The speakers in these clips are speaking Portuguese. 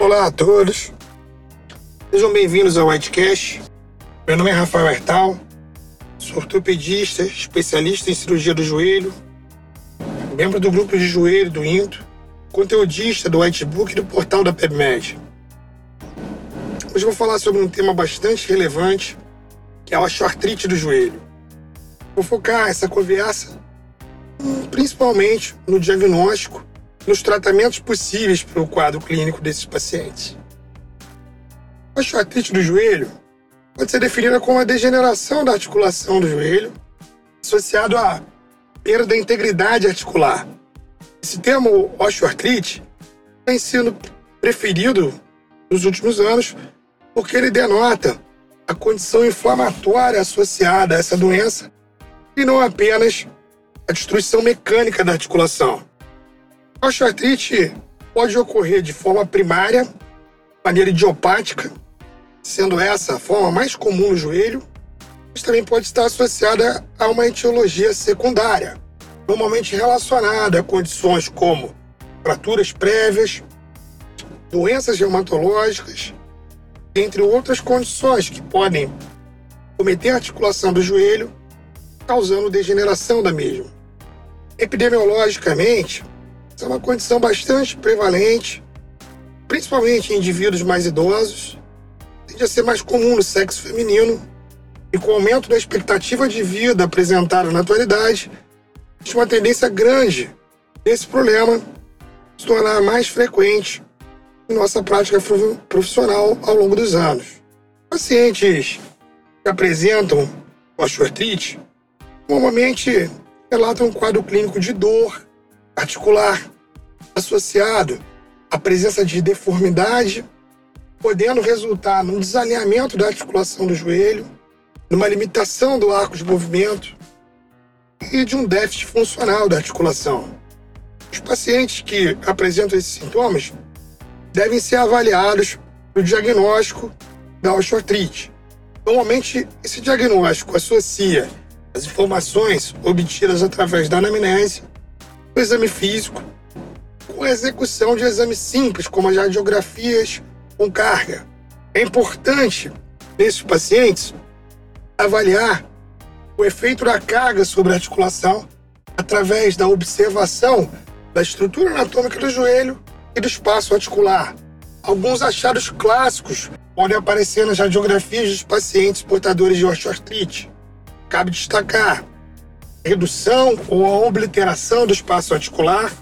Olá a todos, sejam bem-vindos ao Whitecast. Meu nome é Rafael Hertal, sou ortopedista, especialista em cirurgia do joelho, membro do grupo de joelho do INTO, conteudista do Whitebook e do portal da PebMed. Hoje vou falar sobre um tema bastante relevante, que é a osteoartrite do joelho. Vou focar essa conversa hum, principalmente no diagnóstico nos tratamentos possíveis para o quadro clínico desses pacientes. A osteoartrite do joelho pode ser definida como a degeneração da articulação do joelho associado à perda da integridade articular. Esse termo osteoartrite tem sido preferido nos últimos anos porque ele denota a condição inflamatória associada a essa doença e não apenas a destruição mecânica da articulação. A osteoartrite pode ocorrer de forma primária, maneira idiopática, sendo essa a forma mais comum no joelho, mas também pode estar associada a uma etiologia secundária, normalmente relacionada a condições como fraturas prévias, doenças reumatológicas, entre outras condições que podem cometer a articulação do joelho, causando degeneração da mesma. Epidemiologicamente, é uma condição bastante prevalente, principalmente em indivíduos mais idosos. Tende a ser mais comum no sexo feminino e com o aumento da expectativa de vida apresentada na atualidade, existe uma tendência grande desse problema se tornar mais frequente em nossa prática profissional ao longo dos anos. Pacientes que apresentam osteoartrite normalmente relatam um quadro clínico de dor, articular, associado à presença de deformidade, podendo resultar num desalinhamento da articulação do joelho, numa limitação do arco de movimento e de um déficit funcional da articulação. Os pacientes que apresentam esses sintomas devem ser avaliados para o diagnóstico da osteoartrite. Normalmente, esse diagnóstico associa as informações obtidas através da anamnese o exame físico, com execução de exames simples, como as radiografias com carga. É importante, nesses pacientes, avaliar o efeito da carga sobre a articulação através da observação da estrutura anatômica do joelho e do espaço articular. Alguns achados clássicos podem aparecer nas radiografias dos pacientes portadores de osteoartrite. Cabe destacar redução ou a obliteração do espaço articular,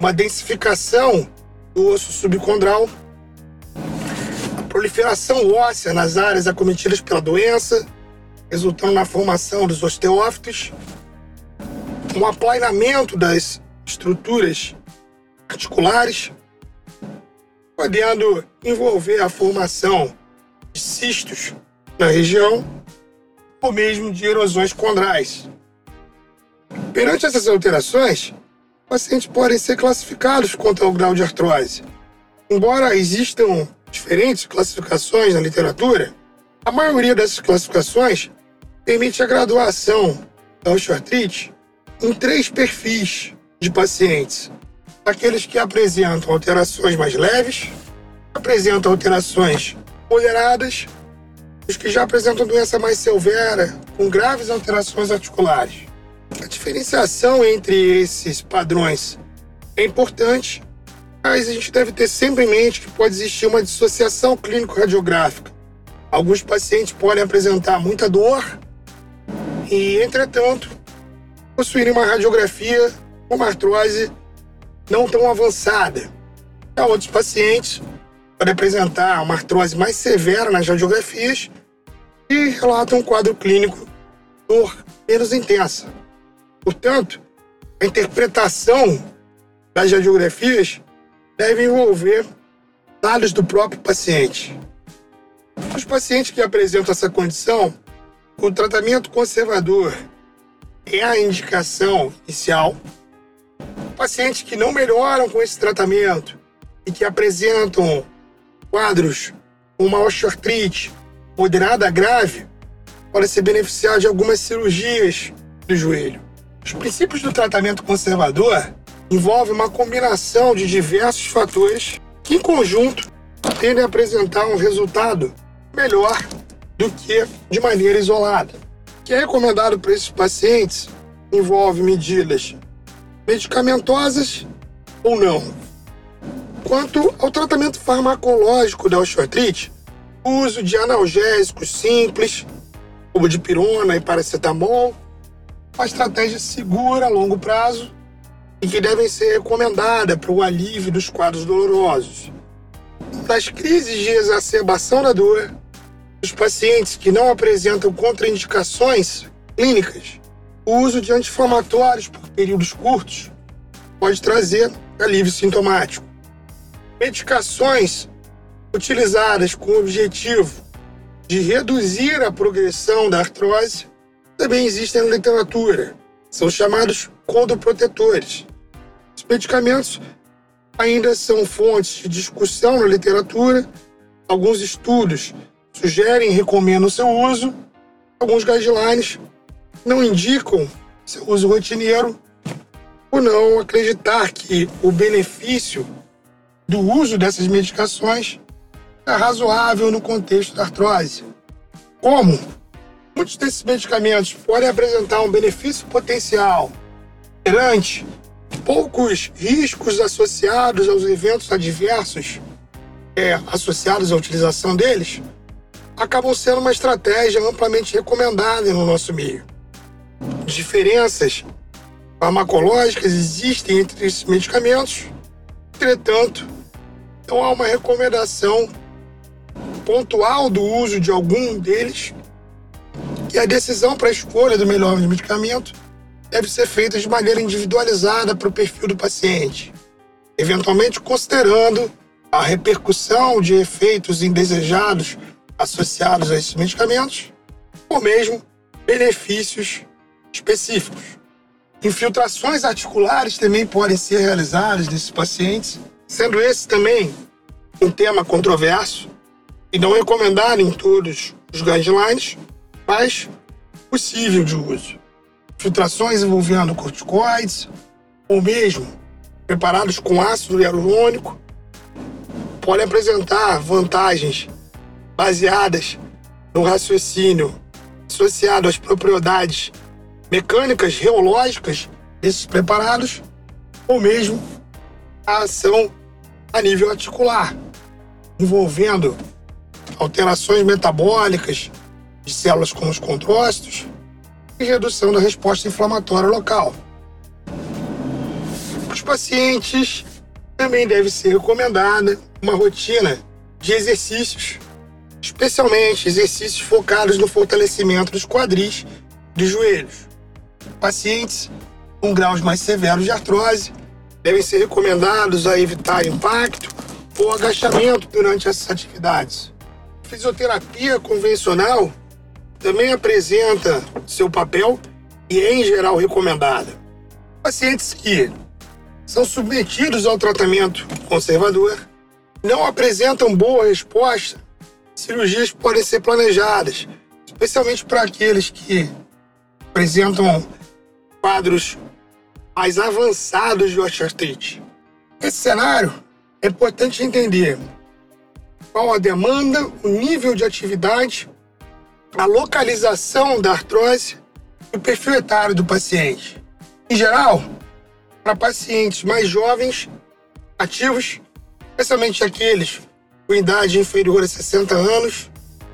uma densificação do osso subcondral, a proliferação óssea nas áreas acometidas pela doença, resultando na formação dos osteófitos, um aplainamento das estruturas articulares, podendo envolver a formação de cistos na região ou mesmo de erosões condrais. Perante essas alterações, pacientes podem ser classificados quanto ao grau de artrose. Embora existam diferentes classificações na literatura, a maioria dessas classificações permite a graduação da osteoartrite em três perfis de pacientes: aqueles que apresentam alterações mais leves, apresentam alterações moderadas, os que já apresentam doença mais severa, com graves alterações articulares. A diferenciação entre esses padrões é importante, mas a gente deve ter sempre em mente que pode existir uma dissociação clínico-radiográfica. Alguns pacientes podem apresentar muita dor e, entretanto, possuírem uma radiografia com uma artrose não tão avançada. Já outros pacientes podem apresentar uma artrose mais severa nas radiografias e relatam um quadro clínico dor menos intensa. Portanto, a interpretação das radiografias deve envolver dados do próprio paciente. Os pacientes que apresentam essa condição, o tratamento conservador é a indicação inicial. Pacientes que não melhoram com esse tratamento e que apresentam quadros com uma osteoartrite moderada a grave, podem se beneficiar de algumas cirurgias do joelho. Os princípios do tratamento conservador envolvem uma combinação de diversos fatores que, em conjunto, tendem a apresentar um resultado melhor do que de maneira isolada. O que é recomendado para esses pacientes envolve medidas medicamentosas ou não. Quanto ao tratamento farmacológico da osteoartrite, o uso de analgésicos simples, como de pirona e paracetamol, uma estratégia segura a longo prazo e que devem ser recomendada para o alívio dos quadros dolorosos. Nas crises de exacerbação da dor, os pacientes que não apresentam contraindicações clínicas, o uso de anti-inflamatórios por períodos curtos pode trazer alívio sintomático. Medicações utilizadas com o objetivo de reduzir a progressão da artrose também existem na literatura. São chamados condoprotetores. Os medicamentos ainda são fontes de discussão na literatura. Alguns estudos sugerem e recomendam seu uso. Alguns guidelines não indicam seu uso rotineiro por não acreditar que o benefício do uso dessas medicações é razoável no contexto da artrose. Como? Muitos desses medicamentos podem apresentar um benefício potencial perante poucos riscos associados aos eventos adversos é, associados à utilização deles, acabam sendo uma estratégia amplamente recomendada no nosso meio. Diferenças farmacológicas existem entre esses medicamentos, entretanto, não há uma recomendação pontual do uso de algum deles e a decisão para a escolha do melhor medicamento deve ser feita de maneira individualizada para o perfil do paciente, eventualmente considerando a repercussão de efeitos indesejados associados a esses medicamentos, ou mesmo benefícios específicos. Infiltrações articulares também podem ser realizadas nesses pacientes, sendo esse também um tema controverso e não recomendado em todos os guidelines, mas possível de uso. Filtrações envolvendo corticoides ou mesmo preparados com ácido hialurônico podem apresentar vantagens baseadas no raciocínio associado às propriedades mecânicas reológicas desses preparados ou mesmo a ação a nível articular, envolvendo alterações metabólicas de células como os contrócitos e redução da resposta inflamatória local. Para os pacientes, também deve ser recomendada uma rotina de exercícios, especialmente exercícios focados no fortalecimento dos quadris e dos joelhos. Pacientes com graus mais severos de artrose devem ser recomendados a evitar impacto ou agachamento durante essas atividades fisioterapia convencional também apresenta seu papel e é, em geral, recomendada. Pacientes que são submetidos ao tratamento conservador não apresentam boa resposta, cirurgias podem ser planejadas, especialmente para aqueles que apresentam quadros mais avançados de osteoartrite. Esse cenário é importante entender qual a demanda, o nível de atividade, a localização da artrose e o perfil etário do paciente. Em geral, para pacientes mais jovens, ativos, especialmente aqueles com idade inferior a 60 anos,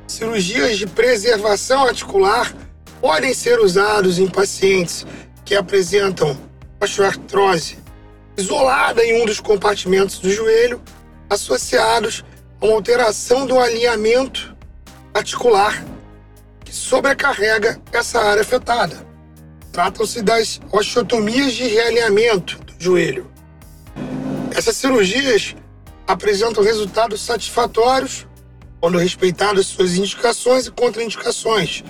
cirurgias de preservação articular podem ser usados em pacientes que apresentam osteoartrose isolada em um dos compartimentos do joelho, associados uma alteração do alinhamento articular que sobrecarrega essa área afetada. Tratam-se das osteotomias de realinhamento do joelho. Essas cirurgias apresentam resultados satisfatórios quando respeitadas suas indicações e contraindicações.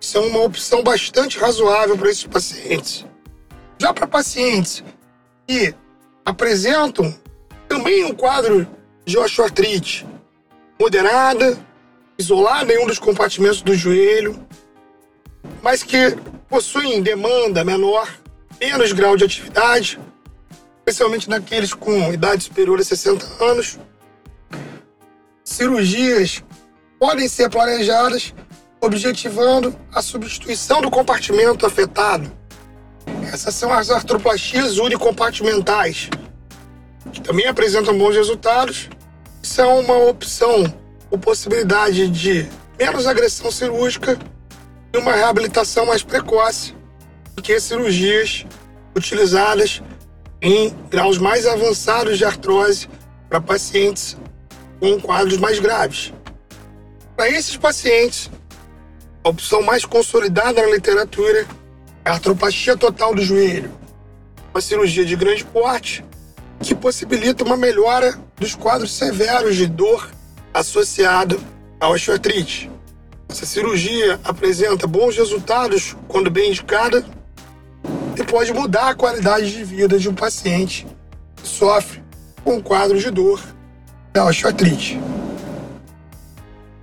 São uma opção bastante razoável para esses pacientes. Já para pacientes que apresentam também um quadro de osteoartrite moderada, isolada em um dos compartimentos do joelho, mas que possuem demanda menor, menos grau de atividade, especialmente naqueles com idade superior a 60 anos. Cirurgias podem ser planejadas objetivando a substituição do compartimento afetado. Essas são as artroplastias unicompartimentais, que também apresentam bons resultados. São uma opção com possibilidade de menos agressão cirúrgica e uma reabilitação mais precoce do que cirurgias utilizadas em graus mais avançados de artrose para pacientes com quadros mais graves. Para esses pacientes, a opção mais consolidada na literatura é a artropatia total do joelho, uma cirurgia de grande porte que possibilita uma melhora dos quadros severos de dor associado à osteoartrite. Essa cirurgia apresenta bons resultados quando bem indicada e pode mudar a qualidade de vida de um paciente que sofre com um quadro de dor da osteoartrite.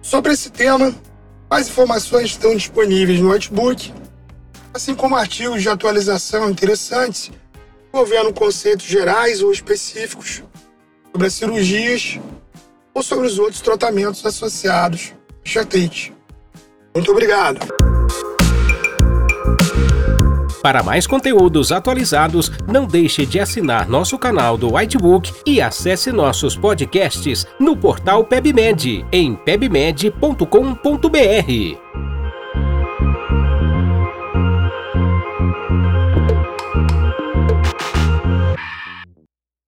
Sobre esse tema, mais informações estão disponíveis no notebook, assim como artigos de atualização interessantes envolvendo conceitos gerais ou específicos sobre as cirurgias ou sobre os outros tratamentos associados à. Muito obrigado! Para mais conteúdos atualizados, não deixe de assinar nosso canal do Whitebook e acesse nossos podcasts no portal PebMed em pebmed.com.br.